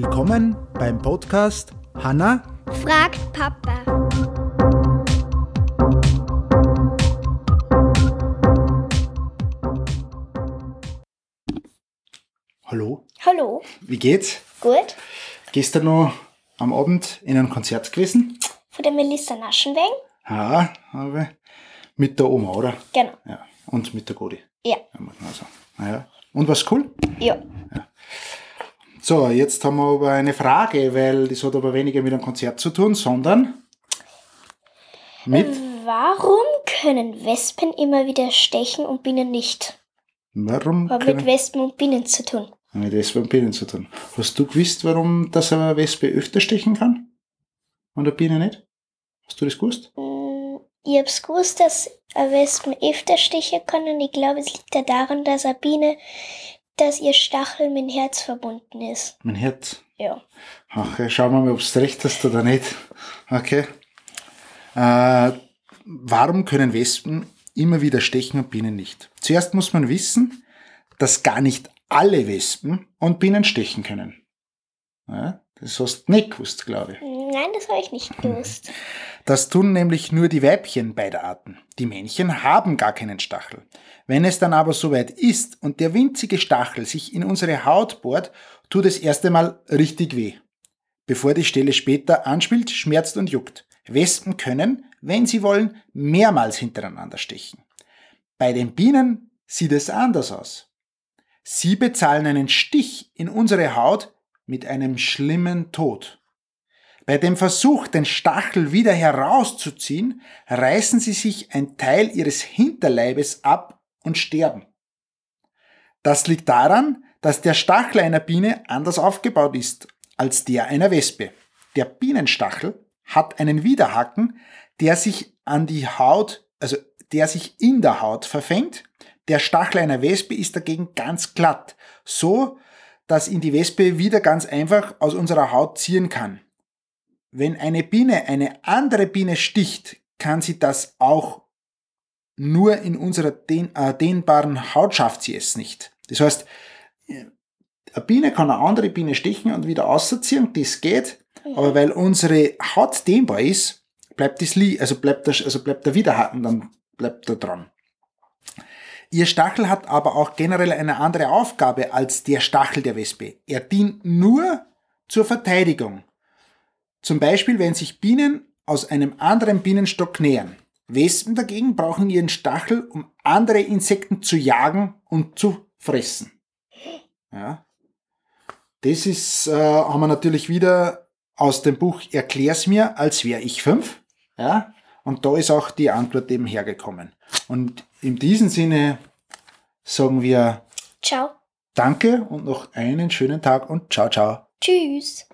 Willkommen beim Podcast Hanna fragt Papa. Hallo, Hallo, wie geht's? gut? Gestern noch am Abend in einem Konzert gewesen? Von der Melissa Naschenweng? Ja, aber mit der Oma, oder? Genau. Ja. Und mit der Godi. Ja. Ja, muss man sagen. Ja. Und was cool? Ja. So, jetzt haben wir aber eine Frage, weil das hat aber weniger mit einem Konzert zu tun, sondern mit. Warum können Wespen immer wieder stechen und Bienen nicht? Warum? Hat mit können- Wespen und Bienen zu tun. Mit Wespen und Bienen zu tun. Hast du gewusst, warum das eine Wespe öfter stechen kann? Und eine Biene nicht? Hast du das gewusst? Mm, Ich hab's gewusst, dass Wespen öfter stechen kann und ich glaube, es liegt ja daran, dass eine Biene, dass ihr Stachel mit dem Herz verbunden ist. Mein Herz. Ja. Okay, schauen wir mal, ob du recht hast oder nicht. Okay. Äh, warum können Wespen immer wieder stechen und Bienen nicht? Zuerst muss man wissen, dass gar nicht alle Wespen und Bienen stechen können. Ja, das hast du nicht gewusst, glaube ich. Nein, das habe ich nicht gewusst. Das tun nämlich nur die Weibchen beider Arten. Die Männchen haben gar keinen Stachel. Wenn es dann aber soweit ist und der winzige Stachel sich in unsere Haut bohrt, tut es erst einmal richtig weh. Bevor die Stelle später anspielt, schmerzt und juckt. Wespen können, wenn sie wollen, mehrmals hintereinander stechen. Bei den Bienen sieht es anders aus. Sie bezahlen einen Stich in unsere Haut mit einem schlimmen Tod. Bei dem Versuch, den Stachel wieder herauszuziehen, reißen sie sich ein Teil ihres Hinterleibes ab und sterben. Das liegt daran, dass der Stachel einer Biene anders aufgebaut ist als der einer Wespe. Der Bienenstachel hat einen Widerhaken, der sich an die Haut, also der sich in der Haut verfängt. Der Stachel einer Wespe ist dagegen ganz glatt, so dass ihn die Wespe wieder ganz einfach aus unserer Haut ziehen kann. Wenn eine Biene eine andere Biene sticht, kann sie das auch nur in unserer äh, dehnbaren Haut schafft sie es nicht. Das heißt, eine Biene kann eine andere Biene stechen und wieder ausziehen, das geht, aber weil unsere Haut dehnbar ist, bleibt das li also bleibt der, also bleibt der Widerhaken, dann bleibt er dran. Ihr Stachel hat aber auch generell eine andere Aufgabe als der Stachel der Wespe. Er dient nur zur Verteidigung. Zum Beispiel, wenn sich Bienen aus einem anderen Bienenstock nähern. Wespen dagegen brauchen ihren Stachel, um andere Insekten zu jagen und zu fressen. Ja. Das ist, äh, haben wir natürlich wieder aus dem Buch Erklär's mir, als wäre ich fünf. Ja. Und da ist auch die Antwort eben hergekommen. Und in diesem Sinne sagen wir Ciao. Danke und noch einen schönen Tag und ciao, ciao. Tschüss.